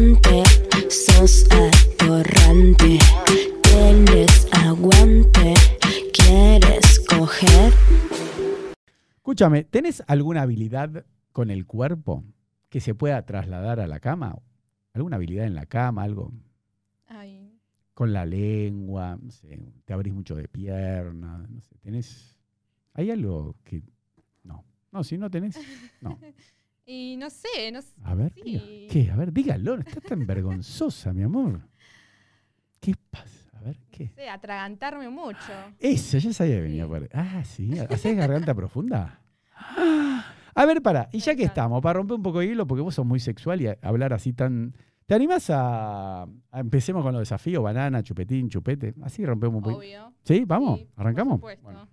atorrante, sos atorrante. Tienes aguante, quieres coger. Escúchame, ¿tenés alguna habilidad con el cuerpo que se pueda trasladar a la cama? ¿Alguna habilidad en la cama? ¿Algo Ay, con la lengua? No sé, te abrís mucho de pierna, no sé, ¿tenés... ¿Hay algo que... No, no, si no tenés... No. Y no sé, no sé. A ver, Sí. diga. ¿qué? A ver, dígalo, no estás tan vergonzosa, mi amor. ¿Qué pasa? A ver, ¿qué? sé, atragantarme mucho. Eso, ya sabía que venía por Ah, sí, ¿hacés garganta profunda? A ver, para, y ya que estamos, para romper un poco de hilo, porque vos sos muy sexual y a- hablar así tan... ¿Te animás a, a- Empecemos con los desafíos, banana, chupetín, chupete? Así rompemos un poco. Obvio. ¿Sí? ¿Vamos? Sí, por ¿Arrancamos? supuesto. Bueno.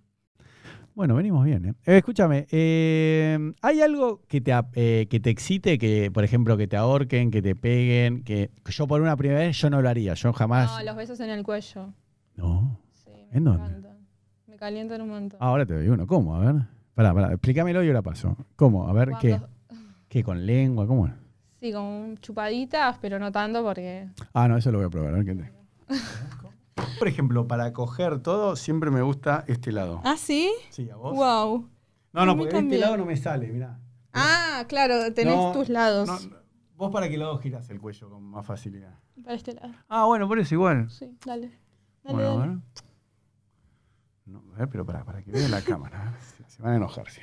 Bueno, venimos bien. ¿eh? Eh, escúchame, eh, ¿hay algo que te, eh, que te excite, que por ejemplo que te ahorquen, que te peguen? Que yo por una primera vez yo no lo haría, yo jamás... No, los besos en el cuello. No. Sí, me ¿En dónde? encantan. Me calientan un montón. Ahora te doy uno. ¿Cómo? A ver. Pará, pará, explícamelo y yo la paso. ¿Cómo? A ver, ¿qué? Cuando- ¿Qué? ¿Con lengua? ¿Cómo es? Sí, con chupaditas, pero no tanto porque. Ah, no, eso lo voy a probar. A ver qué te... Por ejemplo, para coger todo, siempre me gusta este lado. ¿Ah, sí? Sí, a vos. Wow. No, no, porque este lado no me sale, mirá. Ah, claro, tenés No, tus lados. No, vos para qué lado girás el cuello con más facilidad. Para este lado. Ah, bueno, por eso igual. Sí, dale. Dale, Bueno, dale. a ver. No, a ver, pero para, para que vean la cámara. Se, se van a enojar. ¿sí?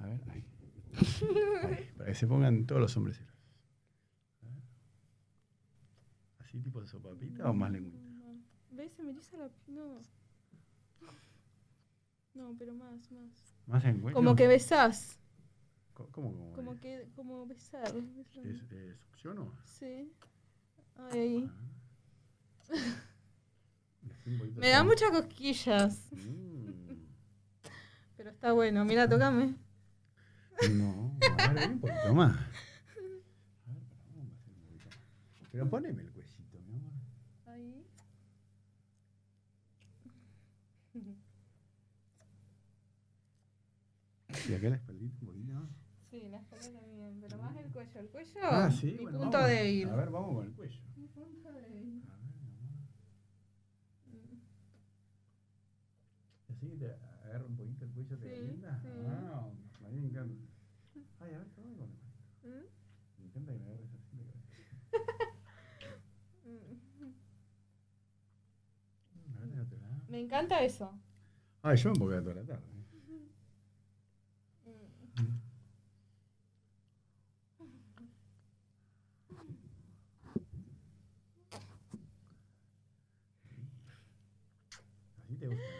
A ver, ahí. Ahí, Para que se pongan todos los hombres. ¿Así tipo de sopapita o más lengüita? ¿Ves? Se me eriza la. No. No, pero más, más. ¿Más lengüita? Como que besás. ¿Cómo? cómo Como que. Como besar. ¿Es, eh, ¿Succiono? Sí. Ay, poquito Me da muchas cosquillas. Mm. Pero está bueno. Mira, tocame. No, a ver, un poquito más. A ver, vamos a hacer un poquito más. Pero poneme el cuellito, mi amor. Ahí. Y acá la espaldita un poquito más. Sí, la espalda también. Pero más el cuello. El cuello. Ah, sí, Mi bueno, punto vamos. débil. A ver, vamos con el cuello. Mi punto débil. A ver, amor. Así te agarra un poquito el cuello, te Sí, sí. Ah, a mí me encanta. Ay, a ver, toma con el cuello. ¿Mm? Me encanta que me agarres así. de cabeza. Me encanta eso. Ay, yo me voy a toda la tarde. ¿Así te gusta?